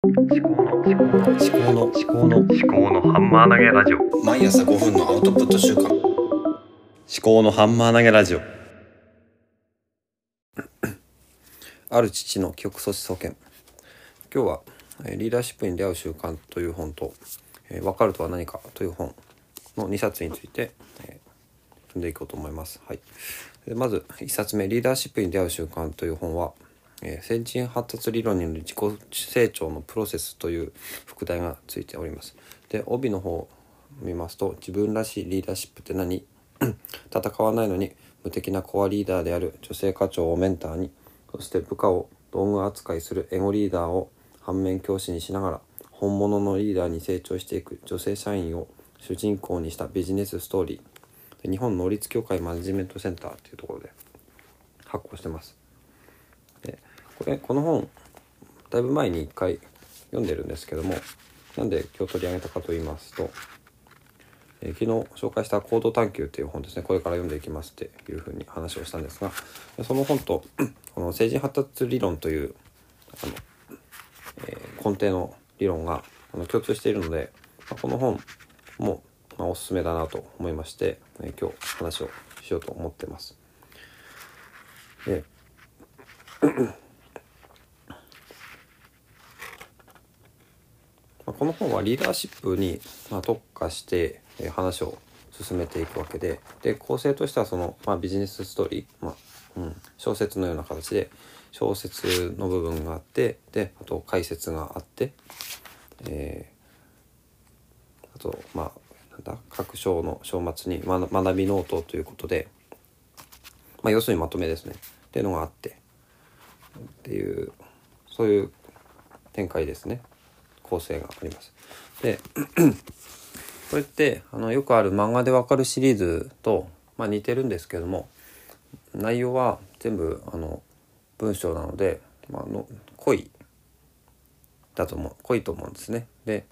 思考の思考の思考の思考の思考のハンマー投げラジオ。毎朝5分のアウトプット週間。思考のハンマー投げラジオ。ある父の記憶阻止総研今日はえリーダーシップに出会う習慣という本と、えー分かるとは何かという本の2冊について、え読んでいこうと思います。はい、まず1冊目リーダーシップに出会う習慣という本は、えー先人発達理論による自己成長のプロセスという副題がついております。で帯の方を見ますと自分らしいリーダーシップって何？戦わないのに無敵なコアリーダーである女性課長をメンターにそして部下を道具扱いするエゴリーダーを反面教師にしながら本物のリーダーに成長していく女性社員を主人公にしたビジネスストーリー。日本能率協会マネジメントセンターというところで発行してます。これこの本だいぶ前に一回読んでるんですけどもなんで今日取り上げたかと言いますとえー昨日紹介した「行動探求」っていう本ですねこれから読んでいきますっていうふうに話をしたんですがその本と この成人発達理論というあの、えー根底の理論があの共通しているので、まあこの本も、まあ、おすすめだなと思いまして、えー今日話をしようと思ってます。でまこの本はリーダーシップにま特化してえ話を進めていくわけでで構成としてはその、まあ、ビジネスストーリー、まあうん、小説のような形で小説の部分があってであと解説があって、えーあとまあなんだ各章の章末に学学びノートということで、まあ、要するにまとめですね。っていうのがあってっていうそういう展開ですね。構成があります。で これってあのよくある漫画でわかるシリーズと、まあ、似てるんですけども内容は全部あの文章なので、まあ、の濃いだと思う濃いと思うんですね。で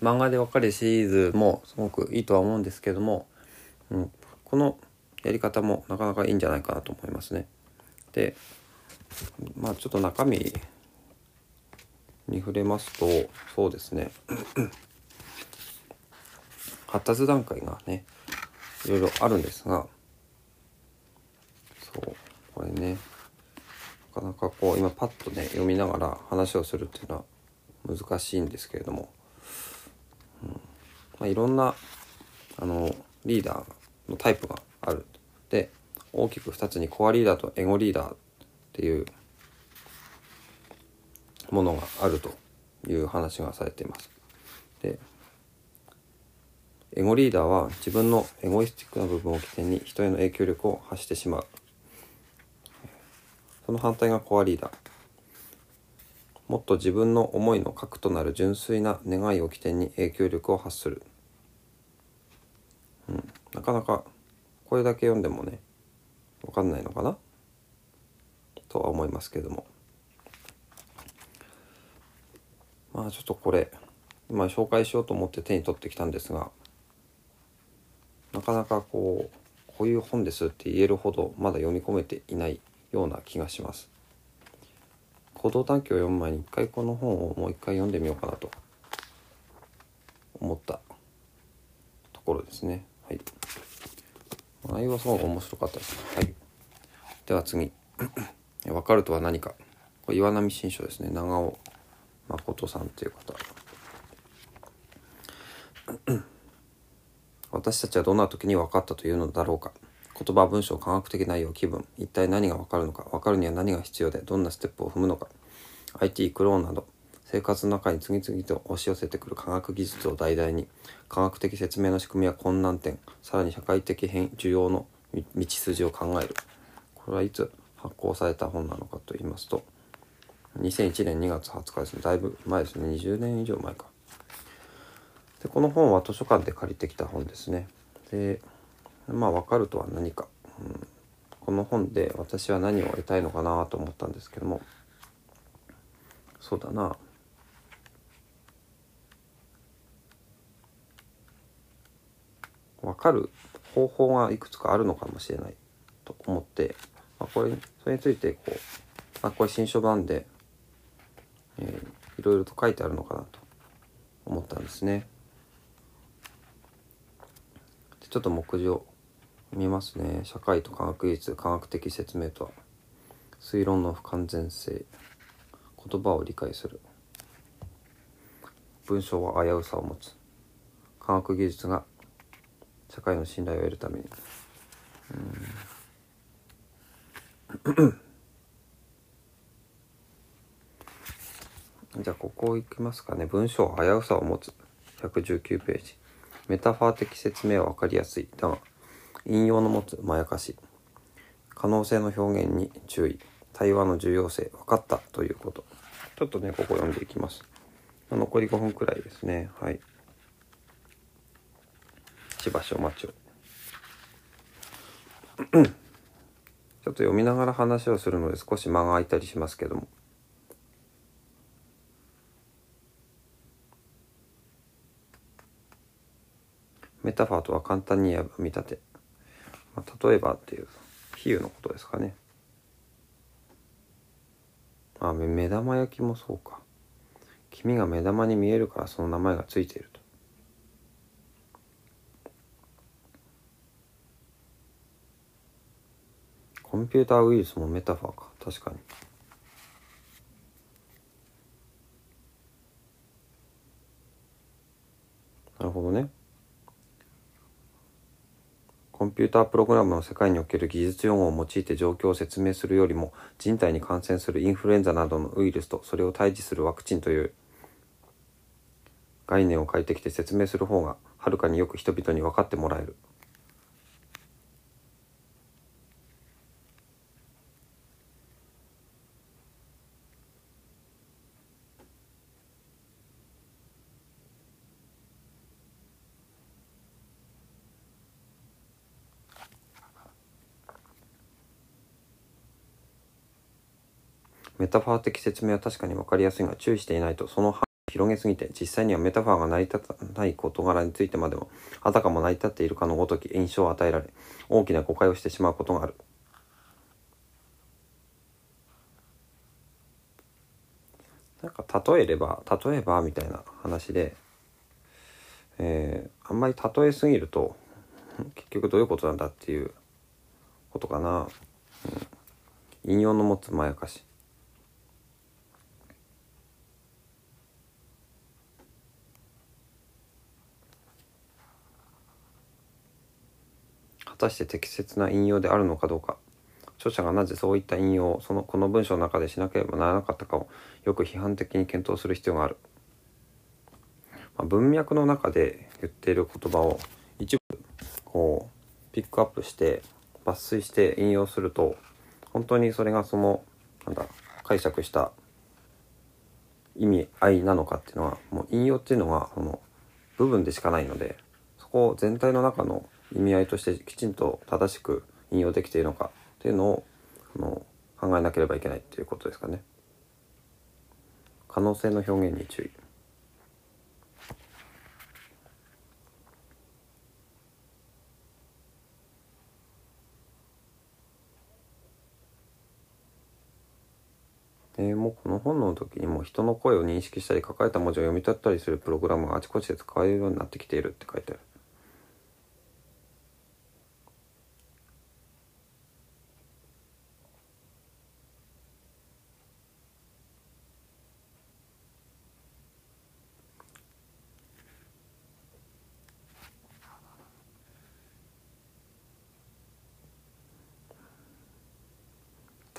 漫画でわかるシリーズもすごくいいとは思うんですけども、うん、このやり方もなかなかいいんじゃないかなと思いますね。でまあちょっと中身に触れますとそうですね。発達段階がねいろいろあるんですがそうこれねなかなかこう今パッとね読みながら話をするっていうのは難しいんですけれども、うん。まあ、いろんなあのリーダーのタイプがある。で大きく2つにコアリーダーとエゴリーダーっていうものがあるという話がされています。でエゴリーダーは自分のエゴイスティックな部分を起点に人への影響力を発してしまう。その反対がコアリーダー。もっと自分の思いの核となる純粋な願いを起点に影響力を発する、うん、なかなかこれだけ読んでもね分かんないのかな？とは思いますけれども。まあちょっとこれ今紹介しようと思って手に取ってきたんですがなかなかこうこういう本ですって言えるほどまだ読み込めていないような気がします。行動探求を読む前に一回この本をもう一回読んでみようかなと思ったところですね。はい。内容はすごく面白かったです。はい。では次。わかるとは何か。これ岩波新書ですね。長尾誠さんという方。私たちはどんな時に分かったというのだろうか。言葉文章科学的内容気分。一体何が分かるのか。分かるには何が必要で。どんなステップを踏むのか。IT クローンなど。生活の中に次々と押し寄せてくる科学技術を題材に。科学的説明の仕組みや困難点。さらに社会的変需要の道道筋を考える。これはいつ発行された本なのかと言いますと2001年2月20日ですね。だいぶ前ですね。20年以上前か。でこの本は図書館で借りてきた本ですね。でまあ分かるとは何か、うん、この本で私は何を得たいのかなと思ったんですけども。そうだな。分かる方法がいくつかあるのかもしれないと思って、まあ、これそれについてこう、まあ、これ新書版で、えーいろいろと書いてあるのかなと思ったんですね。ちょっと目次を見ますね。社会と科学技術科学的説明とは推論の不完全性。言葉を理解する。文章は危うさを持つ。科学技術が社会の信頼を得るために。じゃあここ行きますかね。文章は危うさを持つ。119ページ。メタファー的説明は分かりやすい。だが引用の持つ。まやかし。可能性の表現に注意。対話の重要性分かった。ということ。ちょっとねここ読んでいきます。残り5分くらいですね。はい。しばしお待ちを。ちょっと読みながら話をするので少し間が空いたりしますけども。メタファーとは簡単に言えば見立て、まあ、例えばっていう比喩のことですかね。あ目玉焼きもそうか。黄身が目玉に見えるからその名前がついていると。コンピューターウイルスもメタファーか。確かに。なるほどね。コンピュータープログラムの世界における技術用語を用いて状況を説明するよりも人体に感染するインフルエンザなどのウイルスとそれを対峙するワクチンという概念を変えてきて説明する方がはるかによく人々に分かってもらえる。メタファー的説明は確かに分かりやすいが注意していないとその範囲を広げすぎて実際にはメタファーが成り立たない事柄についてまでもあたかも成り立っているかのごとき印象を与えられ大きな誤解をしてしまうことがある。なんか例えれば例えばみたいな話で、えー、あんまり例えすぎると結局どういうことなんだっていうことかな、うん、引用の持つまやかし。果たして適切な引用であるのかどうか。著者がなぜそういった引用をそのこの文章の中でしなければならなかったかをよく批判的に検討する必要がある、まあ、文脈の中で言っている言葉を一部こうピックアップして抜粋して引用すると本当にそれがそのなんだ解釈した意味合いなのかっていうのはもう引用っていうのはその部分でしかないのでそこを全体の中の意味合いとしてきちんと正しく引用できているのかっていうのをあの考えなければいけないっていうことですかね。可能性の表現に注意。えー、もうこの本の時にも人の声を認識したり書かれた文字を読み取ったりするプログラムがあちこちで使えるようになってきているって書いてある。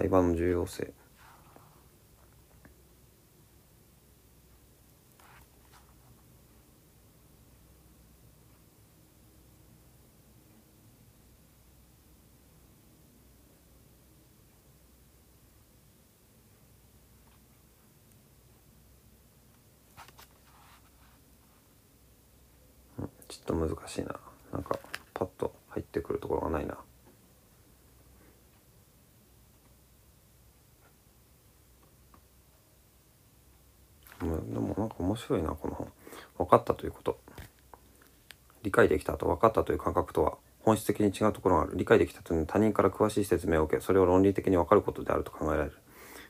対話の重要性。ちょっと難しいな。なんかパッと入ってくるところがないなでもなんか面白いなこの本。分かったということ。理解できたと分かったという感覚とは本質的に違うところがある。理解できたというのは他人から詳しい説明を受けそれを論理的に分かることであると考えられる。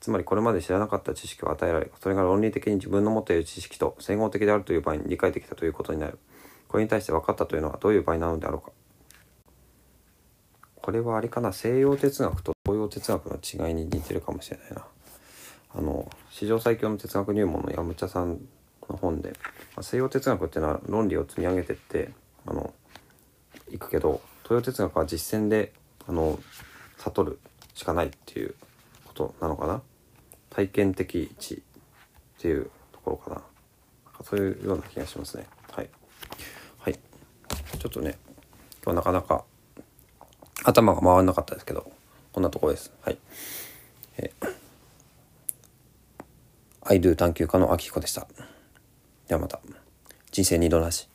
つまりこれまで知らなかった知識を与えられそれが論理的に自分の持っている知識と整合的であるという場合に理解できたということになる。これに対して分かったというのはどういう場合なのであろうか。これはあれかな西洋哲学と東洋哲学の違いに似てるかもしれないな。あの史上最強の哲学入門の山茶さんの本で、まあ西洋哲学っていうのは論理を積み上げてってあのいくけど東洋哲学は実践であの悟るしかないっていうことなのかな。体験的知っていうところかな。なかそういうような気がしますね。はい。はい。ちょっとね今日なかなか頭が回らなかったですけどこんなとこです。はい。えー。I do 探求家の秋彦でした。ではまた。人生二度なし